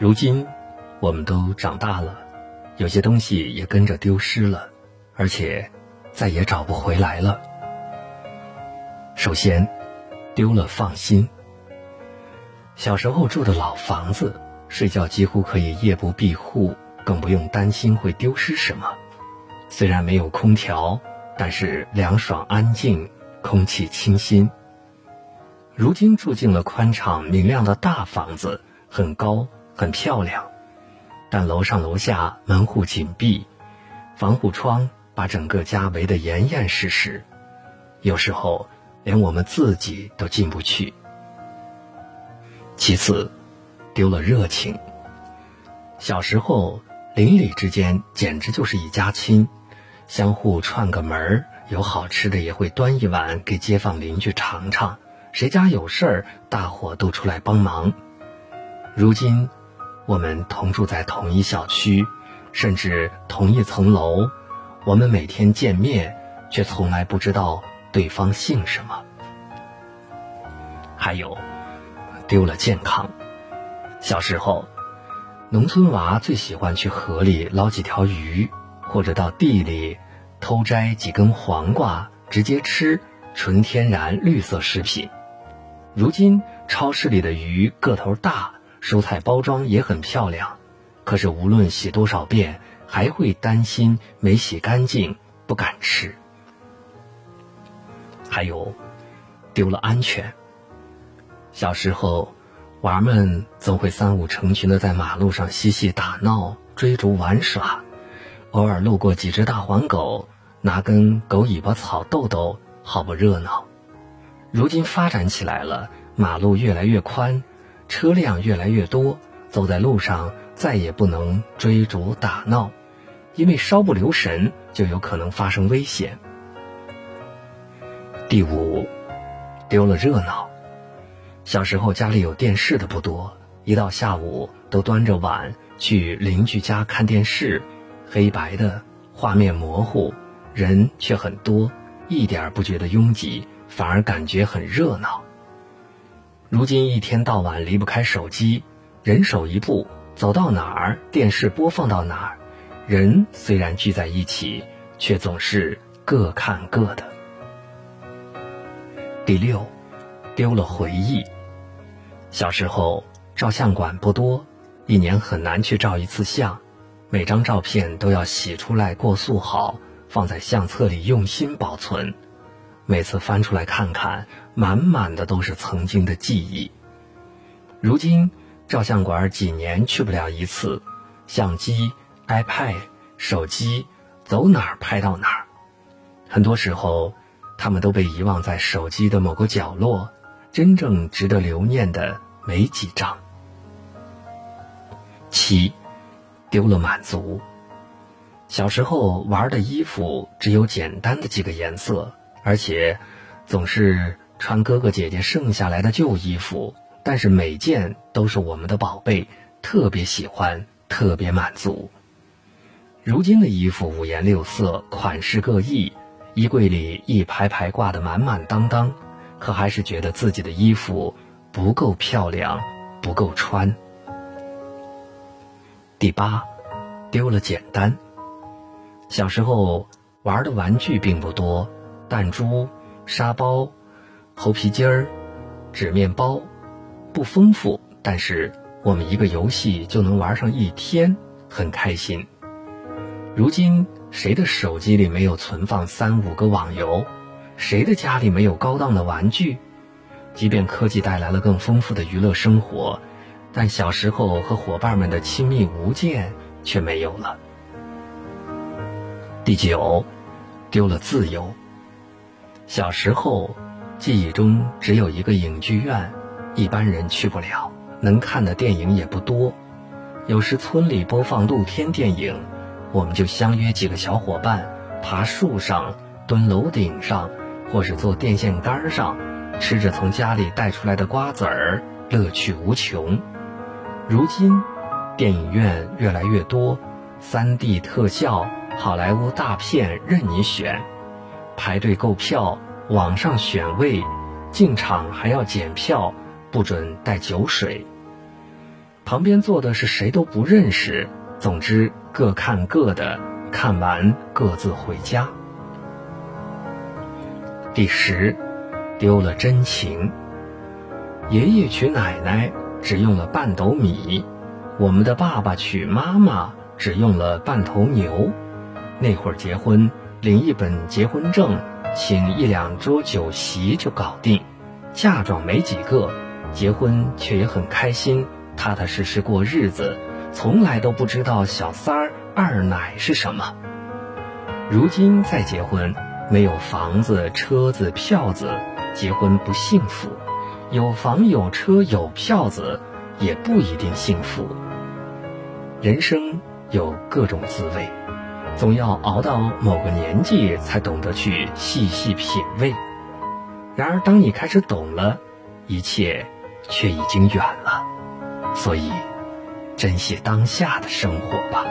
如今，我们都长大了，有些东西也跟着丢失了，而且再也找不回来了。首先，丢了放心。小时候住的老房子，睡觉几乎可以夜不闭户，更不用担心会丢失什么。虽然没有空调，但是凉爽安静，空气清新。如今住进了宽敞明亮的大房子，很高很漂亮，但楼上楼下门户紧闭，防护窗把整个家围得严严实实，有时候连我们自己都进不去。其次，丢了热情。小时候，邻里之间简直就是一家亲，相互串个门儿，有好吃的也会端一碗给街坊邻居尝尝。谁家有事儿，大伙都出来帮忙。如今，我们同住在同一小区，甚至同一层楼，我们每天见面，却从来不知道对方姓什么。还有。丢了健康。小时候，农村娃最喜欢去河里捞几条鱼，或者到地里偷摘几根黄瓜，直接吃，纯天然绿色食品。如今，超市里的鱼个头大，蔬菜包装也很漂亮，可是无论洗多少遍，还会担心没洗干净，不敢吃。还有，丢了安全。小时候，娃们总会三五成群的在马路上嬉戏打闹、追逐玩耍，偶尔路过几只大黄狗，拿根狗尾巴草逗逗，好不热闹。如今发展起来了，马路越来越宽，车辆越来越多，走在路上再也不能追逐打闹，因为稍不留神就有可能发生危险。第五，丢了热闹。小时候家里有电视的不多，一到下午都端着碗去邻居家看电视，黑白的画面模糊，人却很多，一点不觉得拥挤，反而感觉很热闹。如今一天到晚离不开手机，人手一部，走到哪儿电视播放到哪儿，人虽然聚在一起，却总是各看各的。第六，丢了回忆。小时候，照相馆不多，一年很难去照一次相，每张照片都要洗出来过塑好，放在相册里用心保存。每次翻出来看看，满满的都是曾经的记忆。如今，照相馆几年去不了一次，相机、iPad、手机，走哪儿拍到哪儿。很多时候，他们都被遗忘在手机的某个角落。真正值得留念的没几张。七，丢了满足。小时候玩的衣服只有简单的几个颜色，而且总是穿哥哥姐姐剩下来的旧衣服，但是每件都是我们的宝贝，特别喜欢，特别满足。如今的衣服五颜六色，款式各异，衣柜里一排排挂得满满当当。可还是觉得自己的衣服不够漂亮，不够穿。第八，丢了简单。小时候玩的玩具并不多，弹珠、沙包、猴皮筋儿、纸面包，不丰富。但是我们一个游戏就能玩上一天，很开心。如今谁的手机里没有存放三五个网游？谁的家里没有高档的玩具？即便科技带来了更丰富的娱乐生活，但小时候和伙伴们的亲密无间却没有了。第九，丢了自由。小时候，记忆中只有一个影剧院，一般人去不了，能看的电影也不多。有时村里播放露天电影，我们就相约几个小伙伴，爬树上，蹲楼顶上。或是坐电线杆上，吃着从家里带出来的瓜子儿，乐趣无穷。如今，电影院越来越多，3D 特效、好莱坞大片任你选，排队购票，网上选位，进场还要检票，不准带酒水。旁边坐的是谁都不认识。总之，各看各的，看完各自回家。第十，丢了真情。爷爷娶奶奶只用了半斗米，我们的爸爸娶妈妈只用了半头牛。那会儿结婚，领一本结婚证，请一两桌酒席就搞定，嫁妆没几个，结婚却也很开心，踏踏实实过日子，从来都不知道小三儿、二奶是什么。如今再结婚，没有房子、车子、票子，结婚不幸福；有房有车有票子，也不一定幸福。人生有各种滋味。总要熬到某个年纪，才懂得去细细品味。然而，当你开始懂了，一切却已经远了。所以，珍惜当下的生活吧。